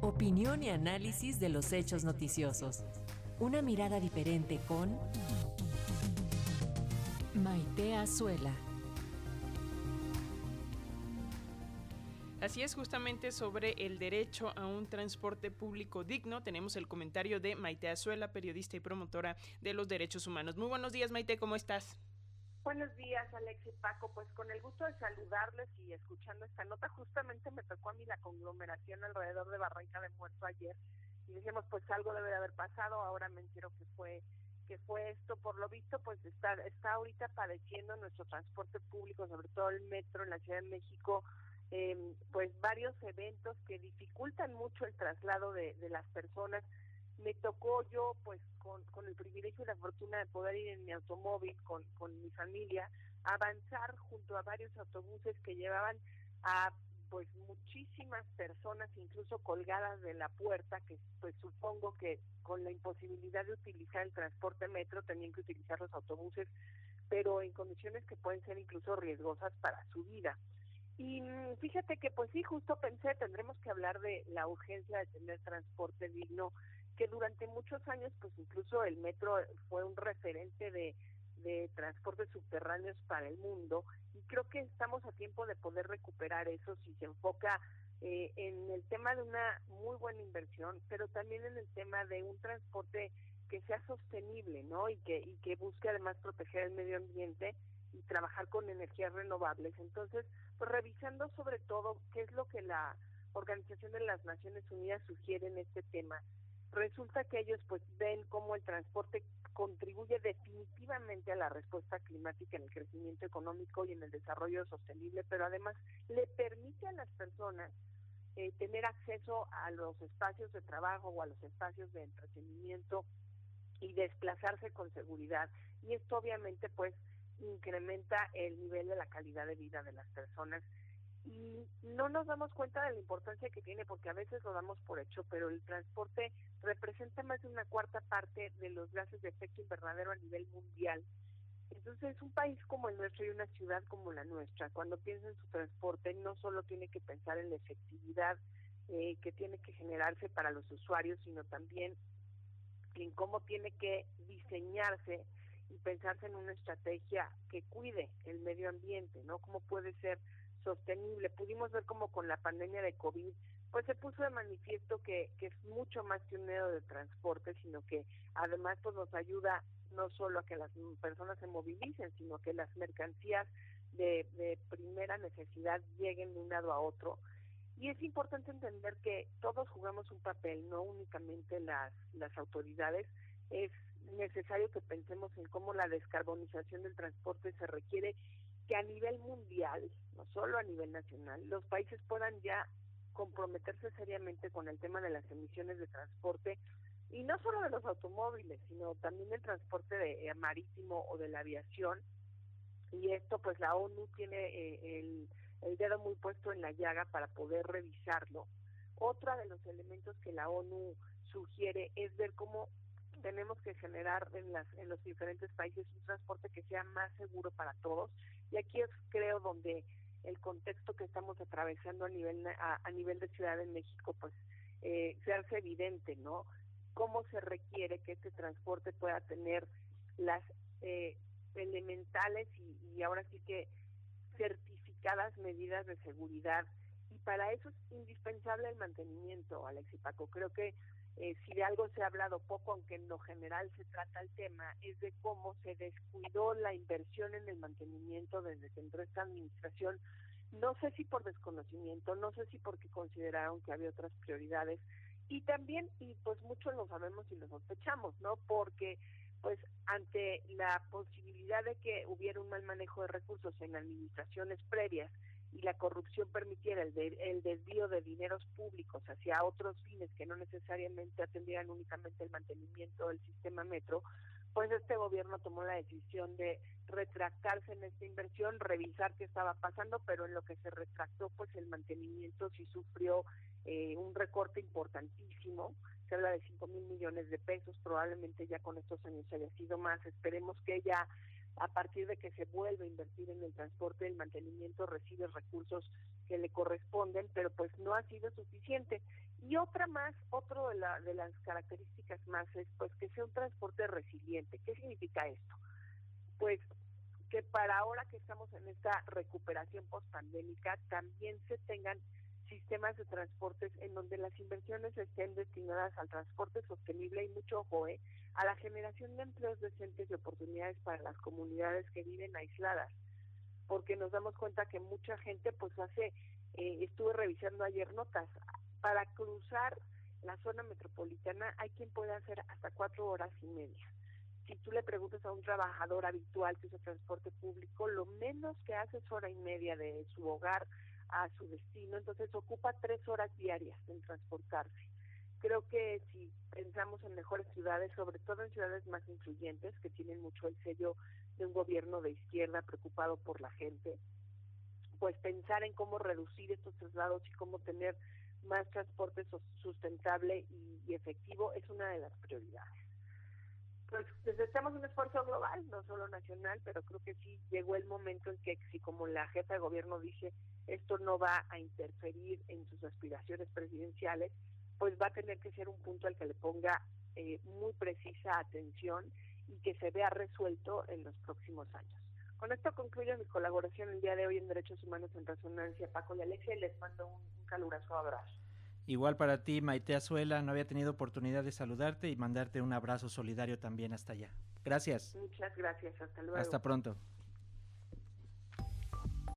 Opinión y análisis de los hechos noticiosos. Una mirada diferente con Maite Azuela. Así es, justamente sobre el derecho a un transporte público digno, tenemos el comentario de Maite Azuela, periodista y promotora de los derechos humanos. Muy buenos días, Maite, ¿cómo estás? Buenos días, Alex y Paco. Pues con el gusto de saludarles y escuchando esta nota, justamente me tocó a mí la conglomeración alrededor de Barranca de Muerto ayer y dijimos, pues algo debe de haber pasado. Ahora me entero que fue que fue esto. Por lo visto, pues está está ahorita padeciendo nuestro transporte público, sobre todo el metro en la Ciudad de México, eh, pues varios eventos que dificultan mucho el traslado de, de las personas. Me tocó yo, pues con, con, el privilegio y la fortuna de poder ir en mi automóvil con, con mi familia, avanzar junto a varios autobuses que llevaban a pues muchísimas personas incluso colgadas de la puerta que pues supongo que con la imposibilidad de utilizar el transporte metro tenían que utilizar los autobuses pero en condiciones que pueden ser incluso riesgosas para su vida. Y mm, fíjate que pues sí, justo pensé, tendremos que hablar de la urgencia de tener transporte digno, que durante muchos años pues incluso el metro fue un referente de, de transportes subterráneos para el mundo y creo que estamos a tiempo de poder recuperar eso si se enfoca eh, en el tema de una muy buena inversión, pero también en el tema de un transporte que sea sostenible, ¿no? Y que y que busque además proteger el medio ambiente y trabajar con energías renovables. Entonces, pues revisando sobre todo qué es lo que la Organización de las Naciones Unidas sugiere en este tema, resulta que ellos pues ven cómo el transporte contribuye definitivamente a la respuesta climática en el crecimiento económico y en el desarrollo sostenible, pero además le permite a las personas eh, tener acceso a los espacios de trabajo o a los espacios de entretenimiento y desplazarse con seguridad. Y esto obviamente pues incrementa el nivel de la calidad de vida de las personas y no nos damos cuenta de la importancia que tiene porque a veces lo damos por hecho, pero el transporte representa más de una cuarta parte de los gases de efecto invernadero a nivel mundial. Entonces, un país como el nuestro y una ciudad como la nuestra, cuando piensa en su transporte, no solo tiene que pensar en la efectividad eh, que tiene que generarse para los usuarios, sino también en cómo tiene que diseñarse y pensarse en una estrategia que cuide el medio ambiente, ¿no? Cómo puede ser sostenible. Pudimos ver como con la pandemia de COVID, pues se puso de manifiesto que, que es mucho más que un medio de transporte, sino que además pues nos ayuda no solo a que las personas se movilicen, sino que las mercancías de, de primera necesidad lleguen de un lado a otro. Y es importante entender que todos jugamos un papel, no únicamente las, las autoridades, es necesario que pensemos en cómo la descarbonización del transporte se requiere que a nivel mundial, no solo a nivel nacional, los países puedan ya comprometerse seriamente con el tema de las emisiones de transporte y no solo de los automóviles, sino también del transporte de, eh, marítimo o de la aviación. Y esto pues la ONU tiene eh, el, el dedo muy puesto en la llaga para poder revisarlo. Otro de los elementos que la ONU sugiere es ver cómo tenemos que generar en, las, en los diferentes países un transporte que sea más seguro para todos. Y aquí es, creo, donde el contexto que estamos atravesando a nivel, a, nivel de Ciudad de México, pues, eh, se hace evidente, ¿no? Cómo se requiere que este transporte pueda tener las eh, elementales y, y ahora sí que certificadas medidas de seguridad. Y para eso es indispensable el mantenimiento, Alex y Paco. Creo que eh, si de algo se ha hablado poco, aunque en lo general se trata el tema, es de cómo se descuidó la inversión en el mantenimiento desde que entró esta administración. No sé si por desconocimiento, no sé si porque consideraron que había otras prioridades y también, y pues muchos lo sabemos y lo sospechamos, ¿no? Porque pues ante la posibilidad de que hubiera un mal manejo de recursos en administraciones previas y la corrupción permitiera el, el desvío de dineros públicos hacia otros fines que no necesariamente atendieran únicamente el mantenimiento del sistema metro, pues este gobierno tomó la decisión de retractarse en esta inversión, revisar qué estaba pasando, pero en lo que se retractó, pues el mantenimiento sí sufrió eh, un recorte importantísimo, se habla de 5 mil millones de pesos, probablemente ya con estos años haya sido más, esperemos que ya a partir de que se vuelve a invertir en el transporte, el mantenimiento recibe recursos que le corresponden, pero pues no ha sido suficiente. Y otra más, otro de, la, de las características más es pues que sea un transporte resiliente. ¿Qué significa esto? Pues que para ahora que estamos en esta recuperación post-pandémica también se tengan sistemas de transportes en donde las inversiones estén destinadas al transporte sostenible y mucho ojo, ¿eh? A la generación de empleos decentes y oportunidades para las comunidades que viven aisladas, porque nos damos cuenta que mucha gente pues hace, eh, estuve revisando ayer notas, para cruzar la zona metropolitana hay quien puede hacer hasta cuatro horas y media. Si tú le preguntas a un trabajador habitual que usa transporte público, lo menos que hace es hora y media de su hogar a su destino, entonces ocupa tres horas diarias en transportarse. Creo que si pensamos en mejores ciudades, sobre todo en ciudades más influyentes, que tienen mucho el sello de un gobierno de izquierda preocupado por la gente, pues pensar en cómo reducir estos traslados y cómo tener más transporte sustentable y, efectivo es una de las prioridades. Pues necesitamos un esfuerzo global, no solo nacional, pero creo que sí llegó el momento en que, si como la jefa de gobierno dice, esto no va a interferir en sus aspiraciones presidenciales, pues va a tener que ser un punto al que le ponga eh, muy precisa atención y que se vea resuelto en los próximos años. Con esto concluyo mi colaboración el día de hoy en Derechos Humanos en Resonancia. Paco y Alexia, y les mando un, un caluroso abrazo. Igual para ti, Maite Azuela, no había tenido oportunidad de saludarte y mandarte un abrazo solidario también hasta allá. Gracias. Muchas gracias, hasta luego. Hasta pronto.